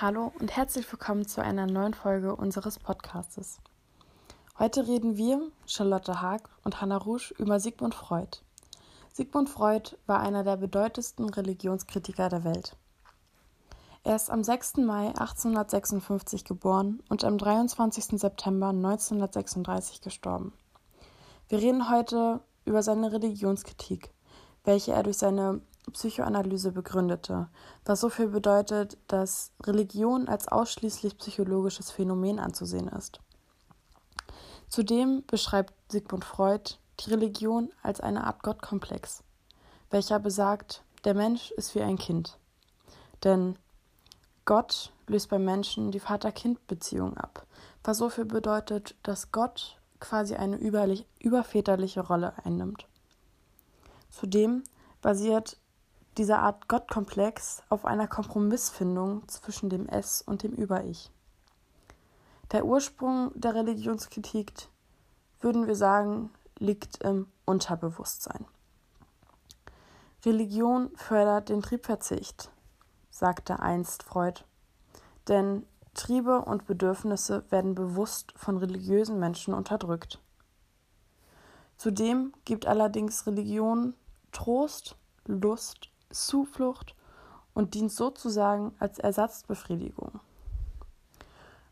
Hallo und herzlich willkommen zu einer neuen Folge unseres Podcastes. Heute reden wir, Charlotte Haag und Hannah Rouge, über Sigmund Freud. Sigmund Freud war einer der bedeutendsten Religionskritiker der Welt. Er ist am 6. Mai 1856 geboren und am 23. September 1936 gestorben. Wir reden heute über seine Religionskritik, welche er durch seine Psychoanalyse begründete, was so viel bedeutet, dass Religion als ausschließlich psychologisches Phänomen anzusehen ist. Zudem beschreibt Sigmund Freud die Religion als eine Art Gottkomplex, welcher besagt, der Mensch ist wie ein Kind. Denn Gott löst beim Menschen die Vater-Kind-Beziehung ab, was so viel bedeutet, dass Gott quasi eine überväterliche Rolle einnimmt. Zudem basiert diese Art Gottkomplex auf einer Kompromissfindung zwischen dem Es und dem Über-Ich. Der Ursprung der Religionskritik, würden wir sagen, liegt im Unterbewusstsein. Religion fördert den Triebverzicht, sagte einst Freud, denn Triebe und Bedürfnisse werden bewusst von religiösen Menschen unterdrückt. Zudem gibt allerdings Religion Trost, Lust Zuflucht und dient sozusagen als Ersatzbefriedigung.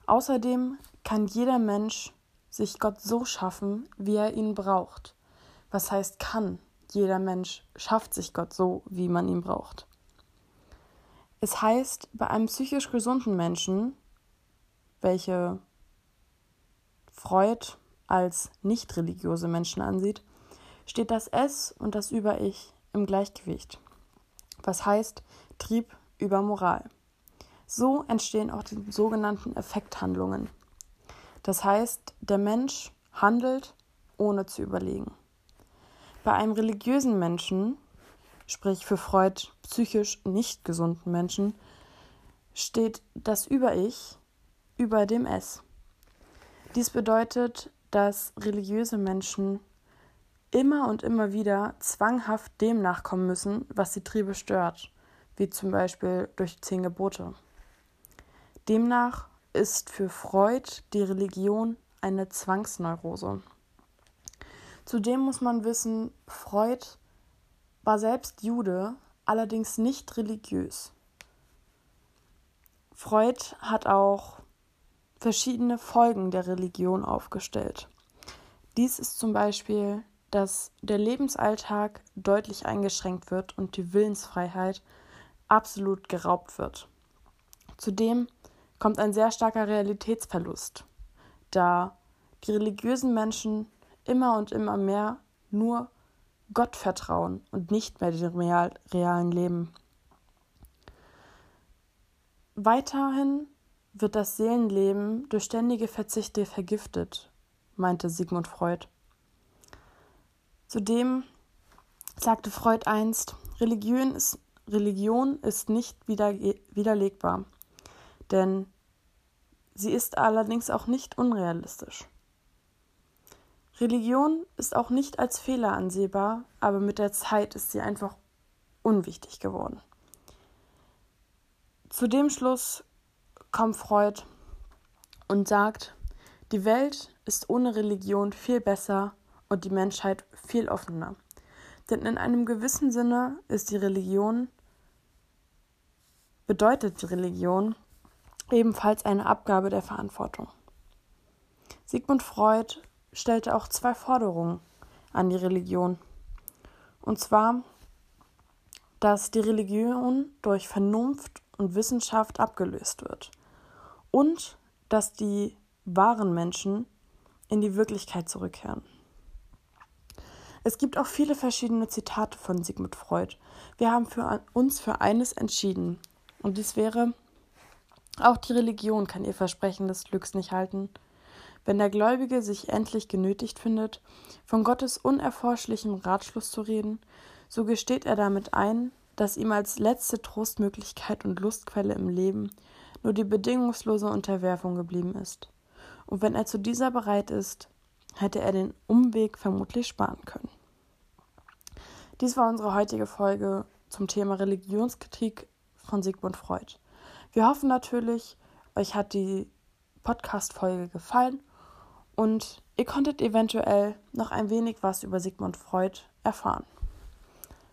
Außerdem kann jeder Mensch sich Gott so schaffen, wie er ihn braucht. Was heißt kann? Jeder Mensch schafft sich Gott so, wie man ihn braucht. Es heißt, bei einem psychisch gesunden Menschen, welche Freud als nicht religiöse Menschen ansieht, steht das Es und das Über-Ich im Gleichgewicht was heißt Trieb über Moral. So entstehen auch die sogenannten Effekthandlungen. Das heißt, der Mensch handelt, ohne zu überlegen. Bei einem religiösen Menschen, sprich für Freud psychisch nicht gesunden Menschen, steht das Über-Ich über dem Es. Dies bedeutet, dass religiöse Menschen immer und immer wieder zwanghaft dem nachkommen müssen, was die Triebe stört, wie zum Beispiel durch zehn Gebote. Demnach ist für Freud die Religion eine Zwangsneurose. Zudem muss man wissen, Freud war selbst Jude, allerdings nicht religiös. Freud hat auch verschiedene Folgen der Religion aufgestellt. Dies ist zum Beispiel dass der Lebensalltag deutlich eingeschränkt wird und die Willensfreiheit absolut geraubt wird. Zudem kommt ein sehr starker Realitätsverlust, da die religiösen Menschen immer und immer mehr nur Gott vertrauen und nicht mehr dem real, realen Leben. Weiterhin wird das Seelenleben durch ständige Verzichte vergiftet, meinte Sigmund Freud. Zudem sagte Freud einst, Religion ist, Religion ist nicht wider, widerlegbar, denn sie ist allerdings auch nicht unrealistisch. Religion ist auch nicht als Fehler ansehbar, aber mit der Zeit ist sie einfach unwichtig geworden. Zu dem Schluss kommt Freud und sagt, die Welt ist ohne Religion viel besser und die Menschheit viel offener. Denn in einem gewissen Sinne ist die Religion, bedeutet die Religion ebenfalls eine Abgabe der Verantwortung. Sigmund Freud stellte auch zwei Forderungen an die Religion. Und zwar, dass die Religion durch Vernunft und Wissenschaft abgelöst wird und dass die wahren Menschen in die Wirklichkeit zurückkehren. Es gibt auch viele verschiedene Zitate von Sigmund Freud. Wir haben für uns für eines entschieden. Und dies wäre, auch die Religion kann ihr Versprechen des Glücks nicht halten. Wenn der Gläubige sich endlich genötigt findet, von Gottes unerforschlichem Ratschluss zu reden, so gesteht er damit ein, dass ihm als letzte Trostmöglichkeit und Lustquelle im Leben nur die bedingungslose Unterwerfung geblieben ist. Und wenn er zu dieser bereit ist, hätte er den Umweg vermutlich sparen können. Dies war unsere heutige Folge zum Thema Religionskritik von Sigmund Freud. Wir hoffen natürlich, euch hat die Podcast-Folge gefallen und ihr konntet eventuell noch ein wenig was über Sigmund Freud erfahren.